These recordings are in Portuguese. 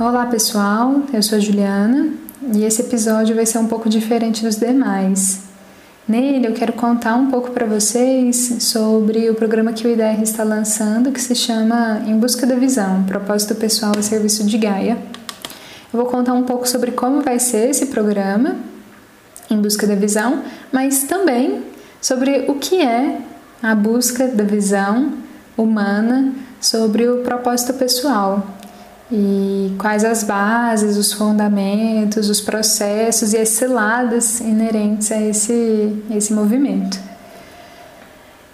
Olá pessoal, eu sou a Juliana e esse episódio vai ser um pouco diferente dos demais. Nele eu quero contar um pouco para vocês sobre o programa que o IDR está lançando que se chama Em Busca da Visão Propósito Pessoal a Serviço de Gaia. Eu vou contar um pouco sobre como vai ser esse programa Em Busca da Visão, mas também sobre o que é a busca da visão humana sobre o propósito pessoal e quais as bases, os fundamentos, os processos e as ciladas inerentes a esse, esse movimento.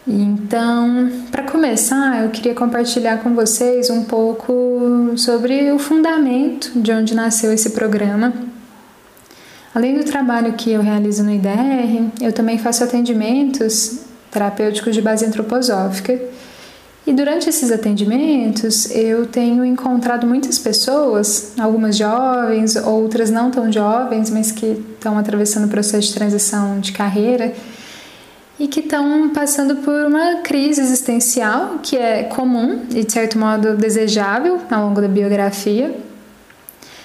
Então, para começar, eu queria compartilhar com vocês um pouco sobre o fundamento de onde nasceu esse programa. Além do trabalho que eu realizo no IDR, eu também faço atendimentos terapêuticos de base antroposófica e durante esses atendimentos, eu tenho encontrado muitas pessoas, algumas jovens, outras não tão jovens, mas que estão atravessando o processo de transição de carreira e que estão passando por uma crise existencial que é comum e de certo modo desejável ao longo da biografia,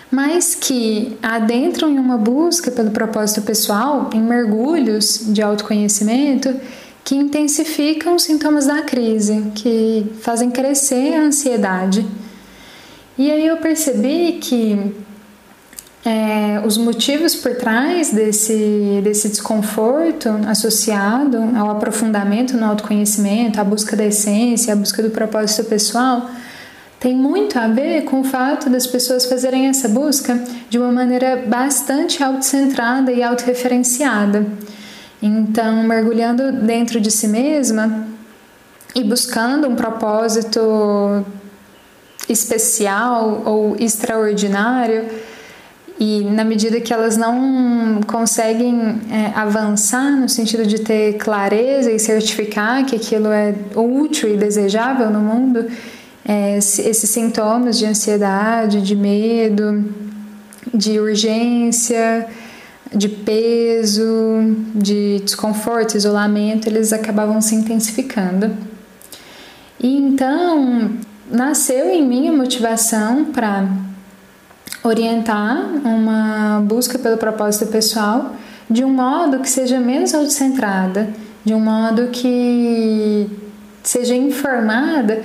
mas que adentram em uma busca pelo propósito pessoal, em mergulhos de autoconhecimento que intensificam os sintomas da crise, que fazem crescer a ansiedade. E aí eu percebi que é, os motivos por trás desse, desse desconforto associado ao aprofundamento no autoconhecimento, à busca da essência, à busca do propósito pessoal, tem muito a ver com o fato das pessoas fazerem essa busca de uma maneira bastante autocentrada e autorreferenciada. Então, mergulhando dentro de si mesma e buscando um propósito especial ou extraordinário, e na medida que elas não conseguem é, avançar no sentido de ter clareza e certificar que aquilo é útil e desejável no mundo, é, esses sintomas de ansiedade, de medo, de urgência, de peso, de desconforto, isolamento, eles acabavam se intensificando. E então nasceu em mim a motivação para orientar uma busca pelo propósito pessoal de um modo que seja menos autocentrada, de um modo que seja informada,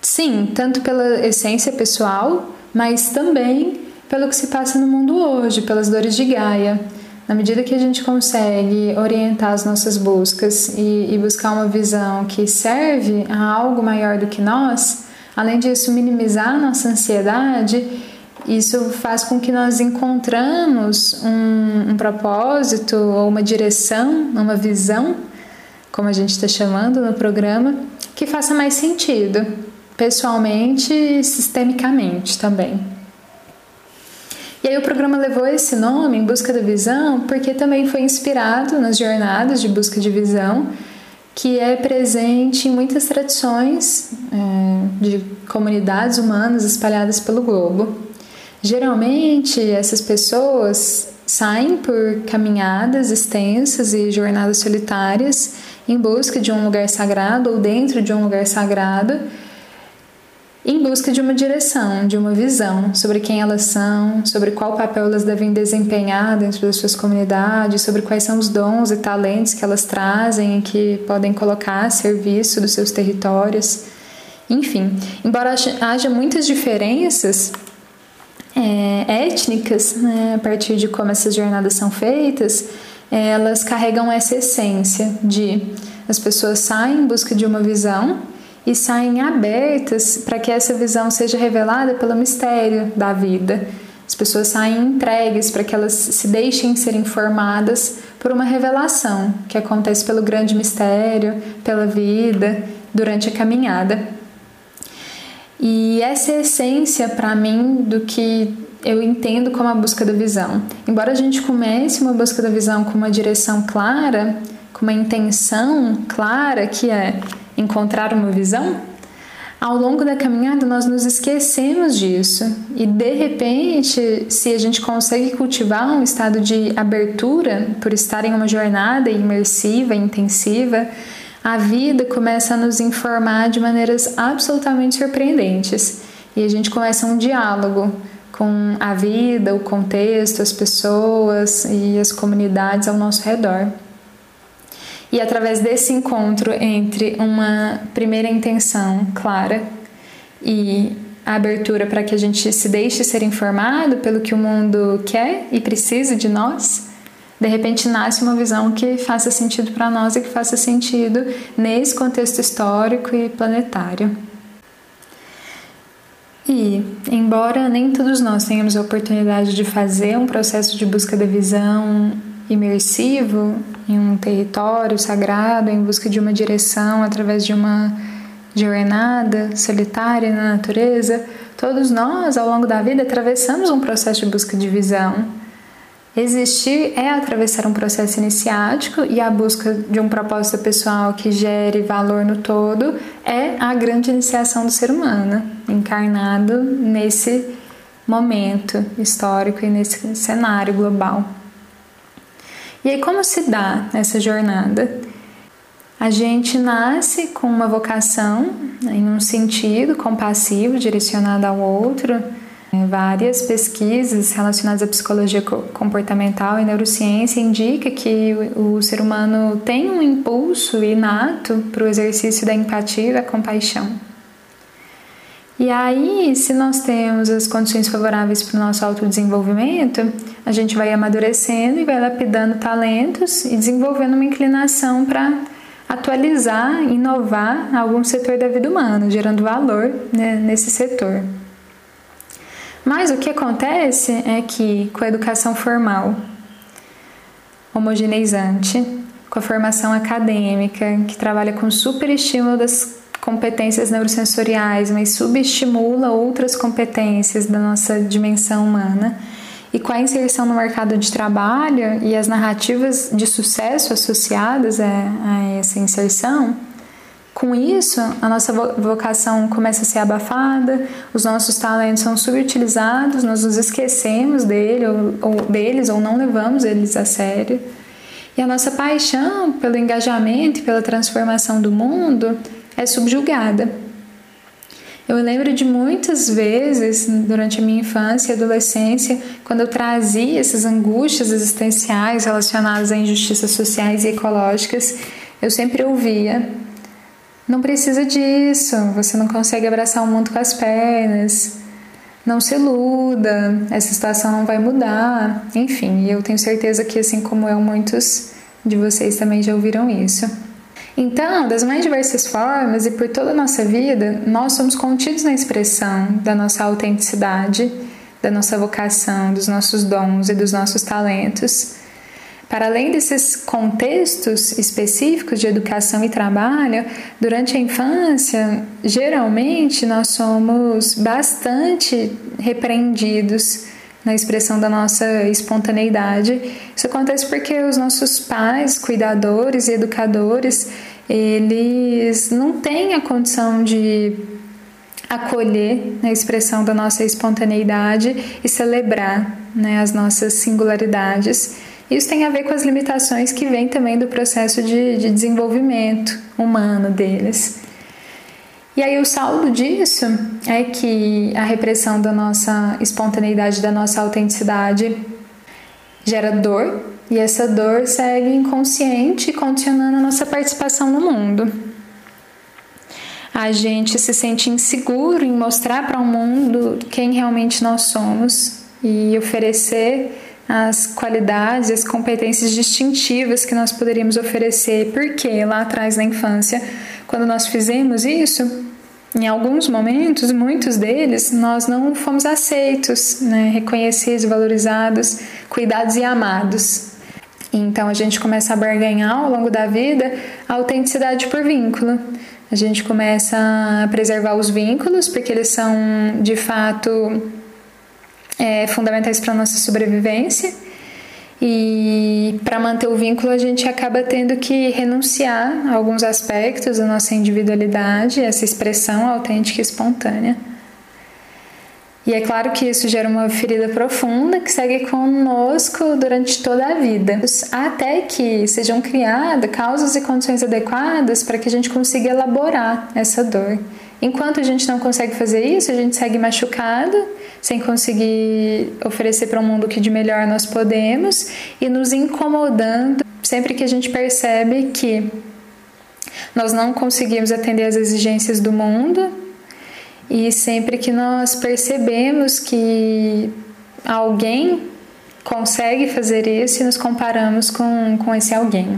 sim, tanto pela essência pessoal, mas também pelo que se passa no mundo hoje, pelas dores de Gaia. Na medida que a gente consegue orientar as nossas buscas e, e buscar uma visão que serve a algo maior do que nós, além disso, minimizar a nossa ansiedade, isso faz com que nós encontramos um, um propósito ou uma direção, uma visão, como a gente está chamando no programa, que faça mais sentido, pessoalmente e sistemicamente também. E aí o programa levou esse nome, Em Busca da Visão, porque também foi inspirado nas jornadas de busca de visão, que é presente em muitas tradições é, de comunidades humanas espalhadas pelo globo. Geralmente, essas pessoas saem por caminhadas extensas e jornadas solitárias em busca de um lugar sagrado ou dentro de um lugar sagrado em busca de uma direção, de uma visão sobre quem elas são, sobre qual papel elas devem desempenhar dentro das suas comunidades, sobre quais são os dons e talentos que elas trazem e que podem colocar a serviço dos seus territórios. Enfim, embora haja muitas diferenças é, étnicas né, a partir de como essas jornadas são feitas, elas carregam essa essência de as pessoas saem em busca de uma visão e saem abertas para que essa visão seja revelada pelo mistério da vida. As pessoas saem entregues para que elas se deixem ser informadas por uma revelação que acontece pelo grande mistério, pela vida, durante a caminhada. E essa é a essência para mim do que eu entendo como a busca da visão. Embora a gente comece uma busca da visão com uma direção clara, com uma intenção clara, que é encontrar uma visão? Ao longo da caminhada, nós nos esquecemos disso e de repente, se a gente consegue cultivar um estado de abertura por estar em uma jornada imersiva, intensiva, a vida começa a nos informar de maneiras absolutamente surpreendentes. e a gente começa um diálogo com a vida, o contexto, as pessoas e as comunidades ao nosso redor. E através desse encontro entre uma primeira intenção clara e a abertura para que a gente se deixe ser informado pelo que o mundo quer e precisa de nós, de repente nasce uma visão que faça sentido para nós e que faça sentido nesse contexto histórico e planetário. E, embora nem todos nós tenhamos a oportunidade de fazer um processo de busca da visão imersivo em um território sagrado, em busca de uma direção através de uma jornada solitária na natureza, todos nós, ao longo da vida, atravessamos um processo de busca de visão. Existir é atravessar um processo iniciático e a busca de um propósito pessoal que gere valor no todo é a grande iniciação do ser humano, encarnado nesse momento histórico e nesse cenário global. E aí, como se dá essa jornada? A gente nasce com uma vocação em um sentido compassivo, direcionado ao outro. Várias pesquisas relacionadas à psicologia comportamental e neurociência indicam que o ser humano tem um impulso inato para o exercício da empatia e da compaixão. E aí, se nós temos as condições favoráveis para o nosso autodesenvolvimento, a gente vai amadurecendo e vai lapidando talentos e desenvolvendo uma inclinação para atualizar, inovar algum setor da vida humana, gerando valor né, nesse setor. Mas o que acontece é que com a educação formal, homogeneizante, com a formação acadêmica, que trabalha com superestímulo das competências neurosensoriais, mas subestimula outras competências da nossa dimensão humana, e com a inserção no mercado de trabalho e as narrativas de sucesso associadas a, a essa inserção, com isso, a nossa vocação começa a ser abafada, os nossos talentos são subutilizados, nós nos esquecemos dele, ou, ou, deles ou não levamos eles a sério. E a nossa paixão pelo engajamento e pela transformação do mundo é subjugada. Eu lembro de muitas vezes durante a minha infância e adolescência, quando eu trazia essas angústias existenciais relacionadas a injustiças sociais e ecológicas, eu sempre ouvia: não precisa disso, você não consegue abraçar o mundo com as pernas, não se iluda, essa situação não vai mudar. Enfim, eu tenho certeza que, assim como eu, muitos de vocês também já ouviram isso. Então, das mais diversas formas e por toda a nossa vida, nós somos contidos na expressão da nossa autenticidade, da nossa vocação, dos nossos dons e dos nossos talentos. Para além desses contextos específicos de educação e trabalho, durante a infância, geralmente nós somos bastante repreendidos na expressão da nossa espontaneidade. Isso acontece porque os nossos pais, cuidadores e educadores, eles não têm a condição de acolher a expressão da nossa espontaneidade e celebrar né, as nossas singularidades. Isso tem a ver com as limitações que vêm também do processo de, de desenvolvimento humano deles. E aí o saldo disso é que a repressão da nossa espontaneidade, da nossa autenticidade gera dor e essa dor segue inconsciente, condicionando a nossa participação no mundo. A gente se sente inseguro em mostrar para o mundo quem realmente nós somos e oferecer as qualidades, as competências distintivas que nós poderíamos oferecer. Porque lá atrás na infância, quando nós fizemos isso, em alguns momentos, muitos deles, nós não fomos aceitos, né, reconhecidos, valorizados, cuidados e amados. Então a gente começa a barganhar ao longo da vida a autenticidade por vínculo. A gente começa a preservar os vínculos, porque eles são de fato é, fundamentais para nossa sobrevivência. E para manter o vínculo, a gente acaba tendo que renunciar a alguns aspectos da nossa individualidade, essa expressão autêntica e espontânea. E é claro que isso gera uma ferida profunda que segue conosco durante toda a vida, até que sejam criadas causas e condições adequadas para que a gente consiga elaborar essa dor. Enquanto a gente não consegue fazer isso, a gente segue machucado, sem conseguir oferecer para o mundo o que de melhor nós podemos e nos incomodando sempre que a gente percebe que nós não conseguimos atender às exigências do mundo e sempre que nós percebemos que alguém consegue fazer isso e nos comparamos com, com esse alguém.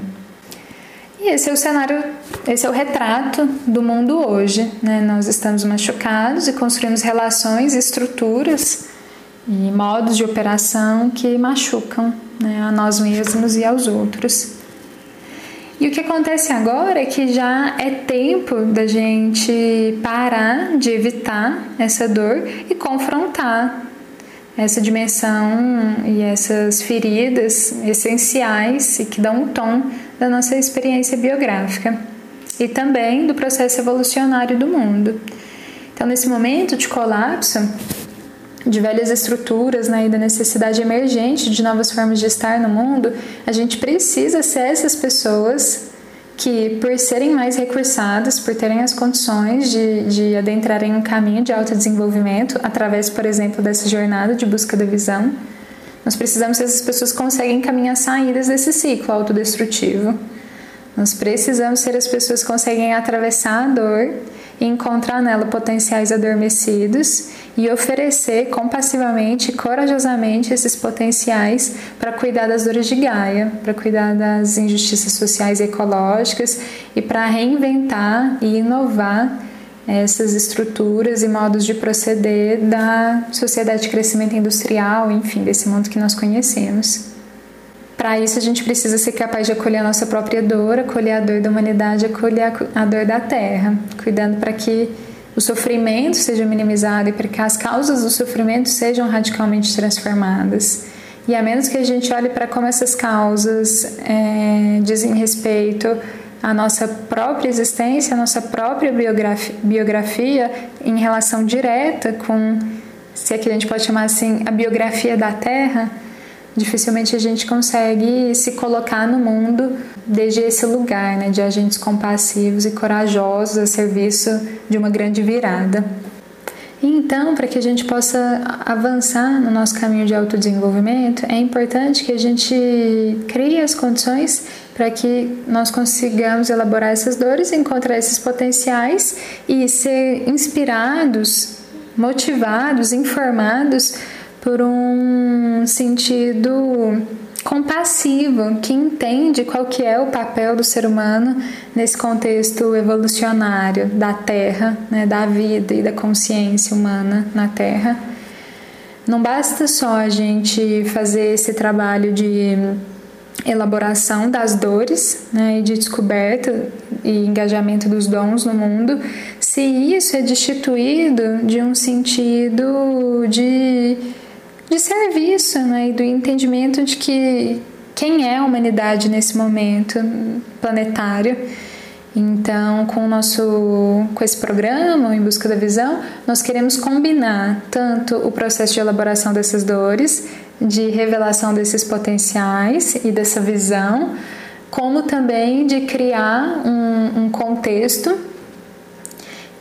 E esse é o cenário, esse é o retrato do mundo hoje. Né? Nós estamos machucados e construímos relações, estruturas e modos de operação que machucam né, a nós mesmos e aos outros. E o que acontece agora é que já é tempo da gente parar de evitar essa dor e confrontar essa dimensão e essas feridas essenciais e que dão um tom da nossa experiência biográfica e também do processo evolucionário do mundo. Então, nesse momento de colapso de velhas estruturas né, e da necessidade emergente de novas formas de estar no mundo, a gente precisa ser essas pessoas que, por serem mais recursadas, por terem as condições de, de adentrarem um caminho de autodesenvolvimento, através, por exemplo, dessa jornada de busca da visão, nós precisamos que essas pessoas conseguem caminhar saídas desse ciclo autodestrutivo. Nós precisamos ser as pessoas que conseguem atravessar a dor e encontrar nela potenciais adormecidos e oferecer compassivamente e corajosamente esses potenciais para cuidar das dores de Gaia, para cuidar das injustiças sociais e ecológicas e para reinventar e inovar essas estruturas e modos de proceder da sociedade de crescimento industrial, enfim, desse mundo que nós conhecemos. Para isso, a gente precisa ser capaz de acolher a nossa própria dor, acolher a dor da humanidade, acolher a dor da Terra, cuidando para que o sofrimento seja minimizado e para que as causas do sofrimento sejam radicalmente transformadas. E a menos que a gente olhe para como essas causas é, dizem respeito à nossa própria existência, à nossa própria biografia, biografia em relação direta com, se aqui a gente pode chamar assim, a biografia da Terra, dificilmente a gente consegue se colocar no mundo desde esse lugar né, de agentes compassivos e corajosos a serviço de uma grande virada. E então, para que a gente possa avançar no nosso caminho de autodesenvolvimento, é importante que a gente crie as condições para que nós consigamos elaborar essas dores, encontrar esses potenciais e ser inspirados, motivados, informados por um sentido compassivo, que entende qual que é o papel do ser humano nesse contexto evolucionário da Terra, né, da vida e da consciência humana na Terra. Não basta só a gente fazer esse trabalho de elaboração das dores né, e de descoberta e engajamento dos dons no mundo, se isso é destituído de um sentido de de serviço né, e do entendimento de que quem é a humanidade nesse momento planetário. Então, com o nosso com esse programa, em busca da visão, nós queremos combinar tanto o processo de elaboração dessas dores, de revelação desses potenciais e dessa visão, como também de criar um, um contexto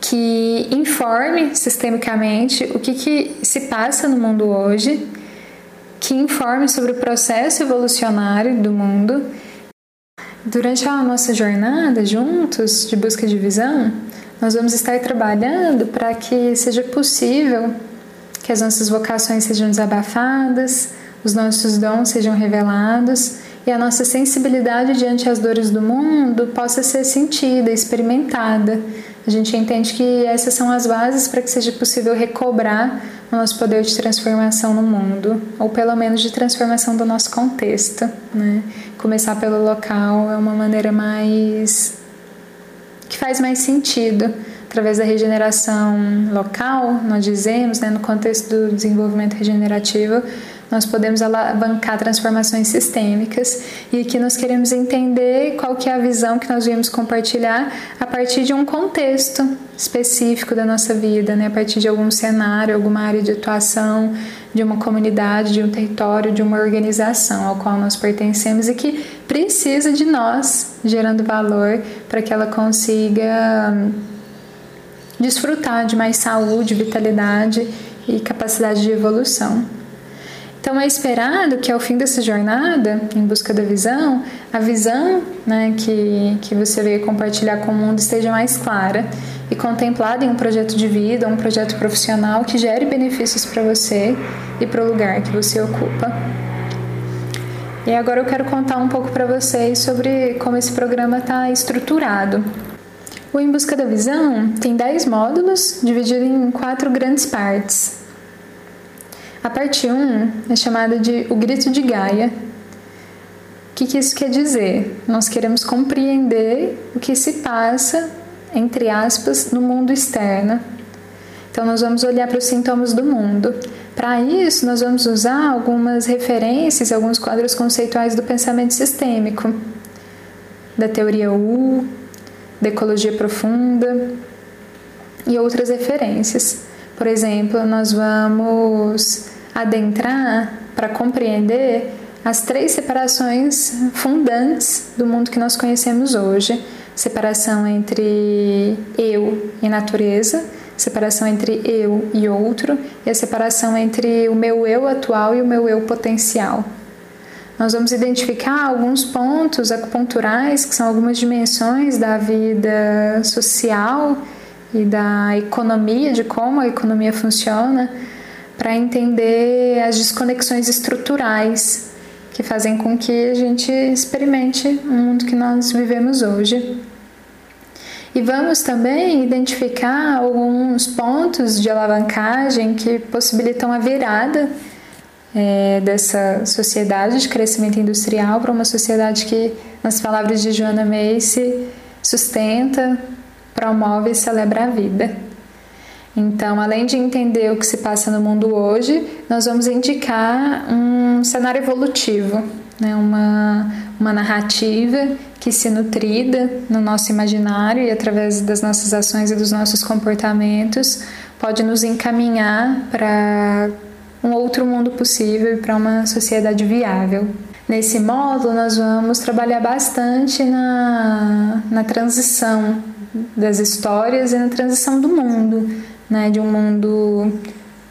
que informe sistemicamente o que, que se passa no mundo hoje, que informe sobre o processo evolucionário do mundo. Durante a nossa jornada juntos de busca de visão, nós vamos estar trabalhando para que seja possível que as nossas vocações sejam desabafadas, os nossos dons sejam revelados e a nossa sensibilidade diante das dores do mundo possa ser sentida, experimentada a gente entende que essas são as bases para que seja possível recobrar o nosso poder de transformação no mundo, ou pelo menos de transformação do nosso contexto. Né? Começar pelo local é uma maneira mais. que faz mais sentido. Através da regeneração local, nós dizemos, né, no contexto do desenvolvimento regenerativo, nós podemos alavancar transformações sistêmicas e aqui nós queremos entender qual que é a visão que nós viemos compartilhar a partir de um contexto específico da nossa vida, né? a partir de algum cenário, alguma área de atuação, de uma comunidade, de um território, de uma organização ao qual nós pertencemos e que precisa de nós, gerando valor para que ela consiga desfrutar de mais saúde, vitalidade e capacidade de evolução. Então é esperado que ao fim dessa jornada, em busca da visão, a visão né, que, que você veio compartilhar com o mundo esteja mais clara e contemplada em um projeto de vida, um projeto profissional que gere benefícios para você e para o lugar que você ocupa. E agora eu quero contar um pouco para vocês sobre como esse programa está estruturado. O Em Busca da Visão tem 10 módulos, dividido em quatro grandes partes. A parte 1 é chamada de O Grito de Gaia. O que, que isso quer dizer? Nós queremos compreender o que se passa, entre aspas, no mundo externo. Então, nós vamos olhar para os sintomas do mundo. Para isso, nós vamos usar algumas referências, alguns quadros conceituais do pensamento sistêmico, da teoria U, da ecologia profunda e outras referências. Por exemplo, nós vamos adentrar para compreender as três separações fundantes do mundo que nós conhecemos hoje: separação entre eu e natureza, separação entre eu e outro, e a separação entre o meu eu atual e o meu eu potencial. Nós vamos identificar alguns pontos acupunturais, que são algumas dimensões da vida social e da economia, de como a economia funciona, para entender as desconexões estruturais que fazem com que a gente experimente o mundo que nós vivemos hoje. E vamos também identificar alguns pontos de alavancagem que possibilitam a virada é, dessa sociedade de crescimento industrial para uma sociedade que, nas palavras de Joana Macy, sustenta, promove e celebra a vida. Então, além de entender o que se passa no mundo hoje, nós vamos indicar um cenário evolutivo, né? uma, uma narrativa que, se nutrida no nosso imaginário e através das nossas ações e dos nossos comportamentos, pode nos encaminhar para um outro mundo possível e para uma sociedade viável. Nesse módulo, nós vamos trabalhar bastante na, na transição das histórias e na transição do mundo, né, de um mundo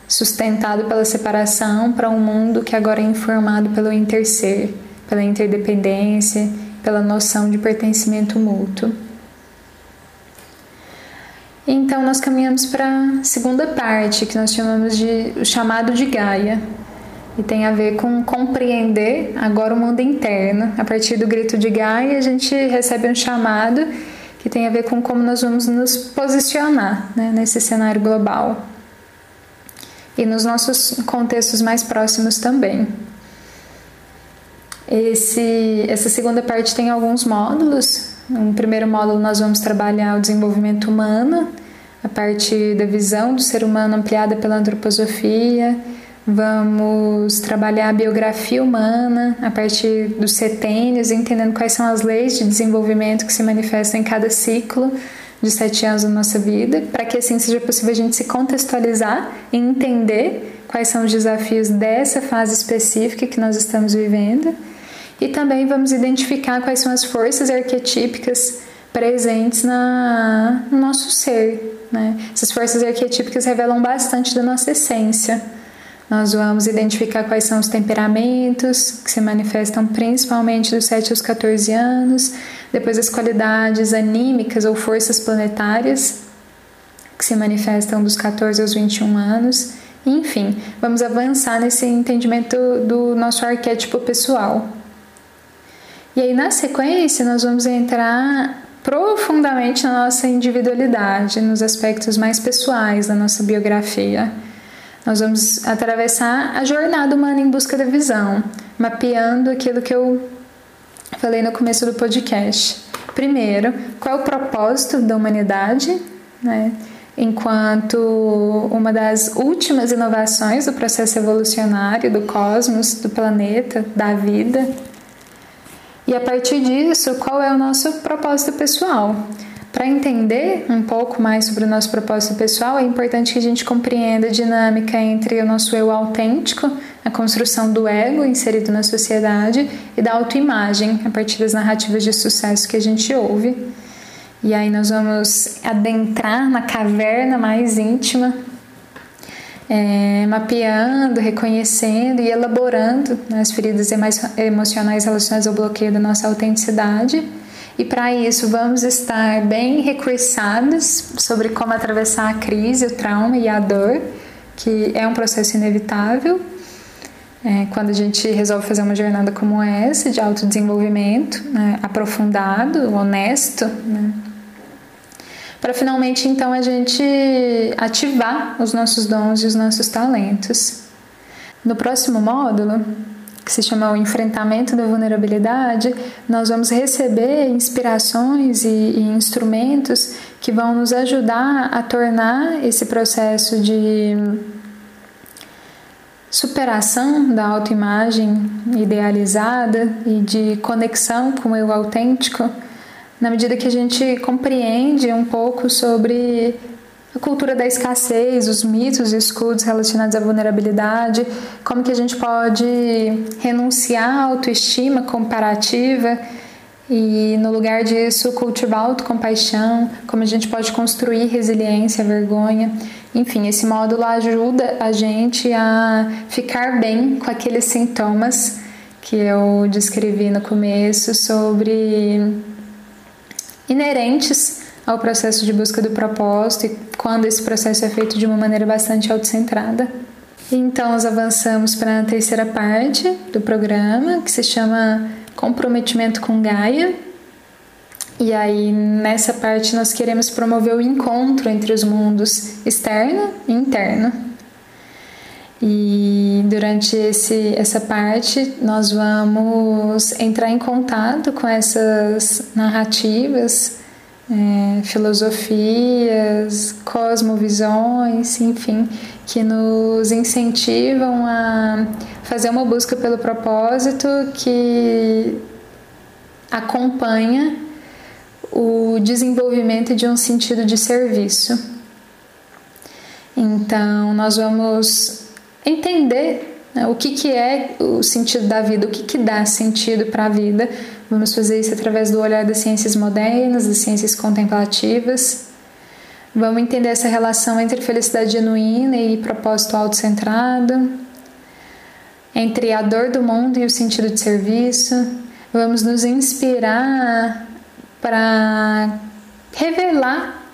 sustentado pela separação para um mundo que agora é informado pelo interser, pela interdependência, pela noção de pertencimento mútuo. Então nós caminhamos para a segunda parte, que nós chamamos de o chamado de Gaia, e tem a ver com compreender agora o mundo interno. A partir do grito de Gaia, a gente recebe um chamado que tem a ver com como nós vamos nos posicionar né, nesse cenário global e nos nossos contextos mais próximos também. Esse, essa segunda parte tem alguns módulos. No primeiro módulo, nós vamos trabalhar o desenvolvimento humano, a parte da visão do ser humano ampliada pela antroposofia Vamos trabalhar a biografia humana a partir dos setênios, entendendo quais são as leis de desenvolvimento que se manifestam em cada ciclo de sete anos da nossa vida, para que assim seja possível a gente se contextualizar e entender quais são os desafios dessa fase específica que nós estamos vivendo. E também vamos identificar quais são as forças arquetípicas presentes na, no nosso ser. Né? Essas forças arquetípicas revelam bastante da nossa essência. Nós vamos identificar quais são os temperamentos que se manifestam principalmente dos 7 aos 14 anos, depois as qualidades anímicas ou forças planetárias que se manifestam dos 14 aos 21 anos. Enfim, vamos avançar nesse entendimento do nosso arquétipo pessoal. E aí, na sequência, nós vamos entrar profundamente na nossa individualidade, nos aspectos mais pessoais da nossa biografia. Nós vamos atravessar a jornada humana em busca da visão, mapeando aquilo que eu falei no começo do podcast. Primeiro, qual é o propósito da humanidade, né? enquanto uma das últimas inovações do processo evolucionário do cosmos, do planeta, da vida. E a partir disso, qual é o nosso propósito pessoal? Para entender um pouco mais sobre o nosso propósito pessoal, é importante que a gente compreenda a dinâmica entre o nosso eu autêntico, a construção do ego inserido na sociedade e da autoimagem a partir das narrativas de sucesso que a gente ouve. E aí nós vamos adentrar na caverna mais íntima, é, mapeando, reconhecendo e elaborando né, as feridas emocionais relacionadas ao bloqueio da nossa autenticidade. E para isso vamos estar bem recursados sobre como atravessar a crise, o trauma e a dor, que é um processo inevitável é, quando a gente resolve fazer uma jornada como essa, de autodesenvolvimento, né, aprofundado, honesto, né, para finalmente então a gente ativar os nossos dons e os nossos talentos. No próximo módulo, que se chama o enfrentamento da vulnerabilidade, nós vamos receber inspirações e, e instrumentos que vão nos ajudar a tornar esse processo de superação da autoimagem idealizada e de conexão com o eu autêntico, na medida que a gente compreende um pouco sobre a cultura da escassez, os mitos e escudos relacionados à vulnerabilidade, como que a gente pode renunciar à autoestima comparativa e no lugar disso cultivar autocompaixão, como a gente pode construir resiliência, vergonha. Enfim, esse módulo ajuda a gente a ficar bem com aqueles sintomas que eu descrevi no começo sobre inerentes ao processo de busca do propósito e quando esse processo é feito de uma maneira bastante autocentrada. Então, nós avançamos para a terceira parte do programa, que se chama Comprometimento com Gaia, e aí, nessa parte, nós queremos promover o encontro entre os mundos externo e interno. E durante esse, essa parte, nós vamos entrar em contato com essas narrativas, é, filosofias, cosmovisões, enfim, que nos incentivam a fazer uma busca pelo propósito que acompanha o desenvolvimento de um sentido de serviço. Então, nós vamos entender né, o que, que é o sentido da vida, o que, que dá sentido para a vida. Vamos fazer isso através do olhar das ciências modernas, das ciências contemplativas. Vamos entender essa relação entre felicidade genuína e propósito autocentrado, entre a dor do mundo e o sentido de serviço. Vamos nos inspirar para revelar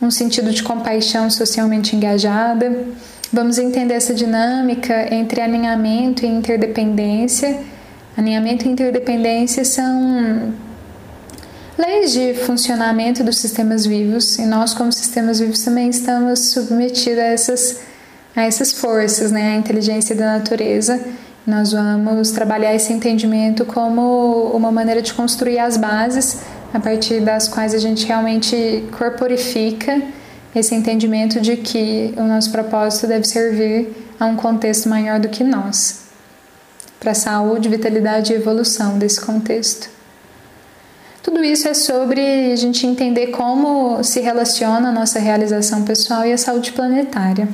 um sentido de compaixão socialmente engajada. Vamos entender essa dinâmica entre alinhamento e interdependência. Alinhamento e interdependência são leis de funcionamento dos sistemas vivos e nós, como sistemas vivos, também estamos submetidos a essas, a essas forças, né? a inteligência da natureza. Nós vamos trabalhar esse entendimento como uma maneira de construir as bases a partir das quais a gente realmente corporifica esse entendimento de que o nosso propósito deve servir a um contexto maior do que nós, para a saúde, vitalidade e evolução desse contexto. Tudo isso é sobre a gente entender como se relaciona a nossa realização pessoal e a saúde planetária.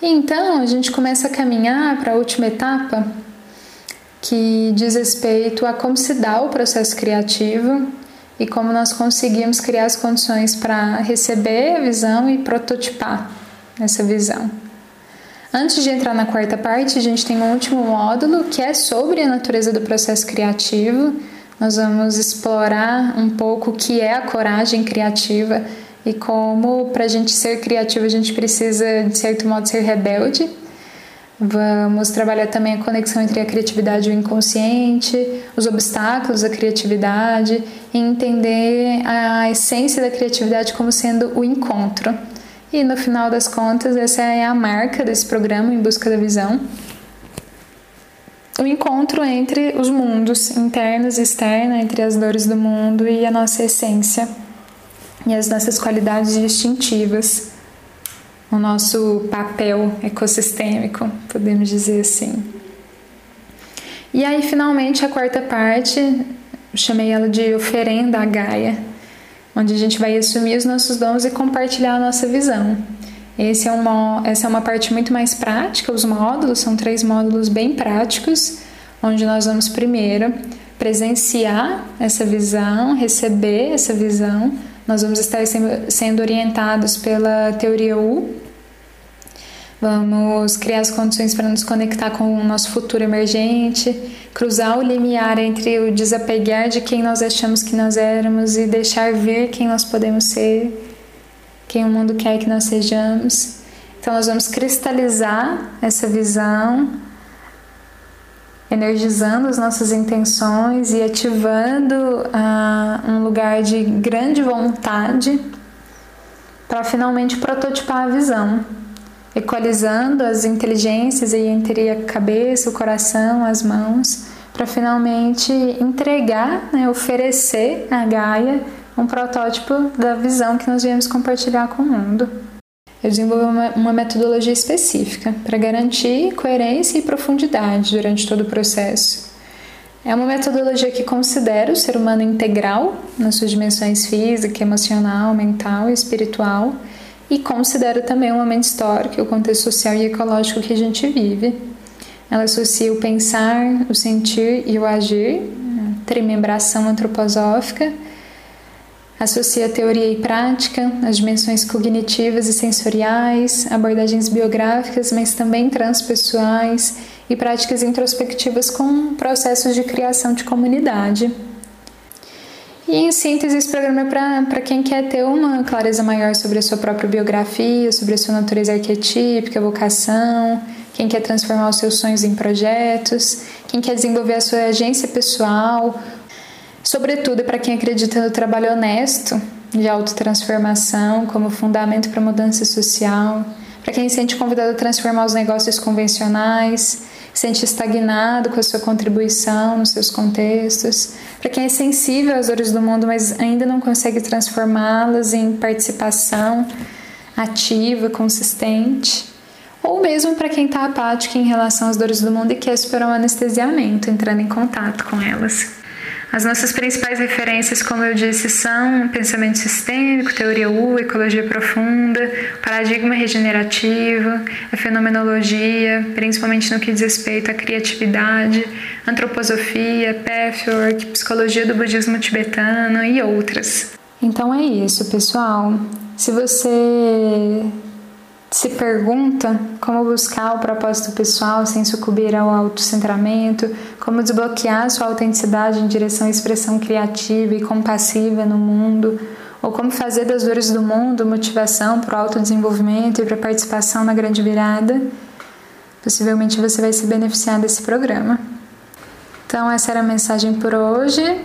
E então a gente começa a caminhar para a última etapa, que diz respeito a como se dá o processo criativo e como nós conseguimos criar as condições para receber a visão e prototipar essa visão. Antes de entrar na quarta parte, a gente tem um último módulo que é sobre a natureza do processo criativo. Nós vamos explorar um pouco o que é a coragem criativa e como, para a gente ser criativo, a gente precisa, de certo modo, ser rebelde Vamos trabalhar também a conexão entre a criatividade e o inconsciente, os obstáculos à criatividade e entender a essência da criatividade como sendo o encontro. E no final das contas, essa é a marca desse programa Em Busca da Visão. O encontro entre os mundos internos e externos, entre as dores do mundo e a nossa essência e as nossas qualidades distintivas o nosso papel ecossistêmico, podemos dizer assim. E aí, finalmente, a quarta parte, chamei ela de oferenda à Gaia, onde a gente vai assumir os nossos dons e compartilhar a nossa visão. É uma, essa é uma parte muito mais prática, os módulos são três módulos bem práticos, onde nós vamos primeiro presenciar essa visão, receber essa visão, Nós vamos estar sendo orientados pela teoria U. Vamos criar as condições para nos conectar com o nosso futuro emergente, cruzar o limiar entre o desapegar de quem nós achamos que nós éramos e deixar vir quem nós podemos ser, quem o mundo quer que nós sejamos. Então, nós vamos cristalizar essa visão energizando as nossas intenções e ativando uh, um lugar de grande vontade para finalmente prototipar a visão, equalizando as inteligências e entre a cabeça, o coração, as mãos, para finalmente entregar, né, oferecer à Gaia um protótipo da visão que nós viemos compartilhar com o mundo eu desenvolvi uma, uma metodologia específica para garantir coerência e profundidade durante todo o processo. É uma metodologia que considera o ser humano integral nas suas dimensões física, emocional, mental e espiritual e considera também o momento histórico, o contexto social e ecológico que a gente vive. Ela associa o pensar, o sentir e o agir, trimembração antroposófica, Associa teoria e prática, as dimensões cognitivas e sensoriais, abordagens biográficas, mas também transpessoais e práticas introspectivas com processos de criação de comunidade. E em síntese, esse programa é para quem quer ter uma clareza maior sobre a sua própria biografia, sobre a sua natureza arquetípica, vocação, quem quer transformar os seus sonhos em projetos, quem quer desenvolver a sua agência pessoal, Sobretudo para quem acredita no trabalho honesto de autotransformação como fundamento para mudança social, para quem se sente convidado a transformar os negócios convencionais, sente estagnado com a sua contribuição nos seus contextos, para quem é sensível às dores do mundo, mas ainda não consegue transformá-las em participação ativa, consistente, ou mesmo para quem está apático em relação às dores do mundo e quer superar o anestesiamento, entrando em contato com elas. As nossas principais referências, como eu disse, são pensamento sistêmico, teoria U, ecologia profunda, paradigma regenerativo, a fenomenologia, principalmente no que diz respeito à criatividade, antroposofia, pathwork, psicologia do budismo tibetano e outras. Então é isso, pessoal. Se você se pergunta como buscar o propósito pessoal sem sucumbir ao autocentramento, como desbloquear sua autenticidade em direção à expressão criativa e compassiva no mundo, ou como fazer das dores do mundo motivação para o autodesenvolvimento e para a participação na grande virada, possivelmente você vai se beneficiar desse programa. Então, essa era a mensagem por hoje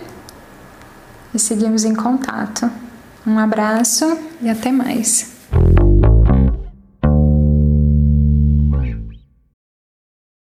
e seguimos em contato. Um abraço e até mais.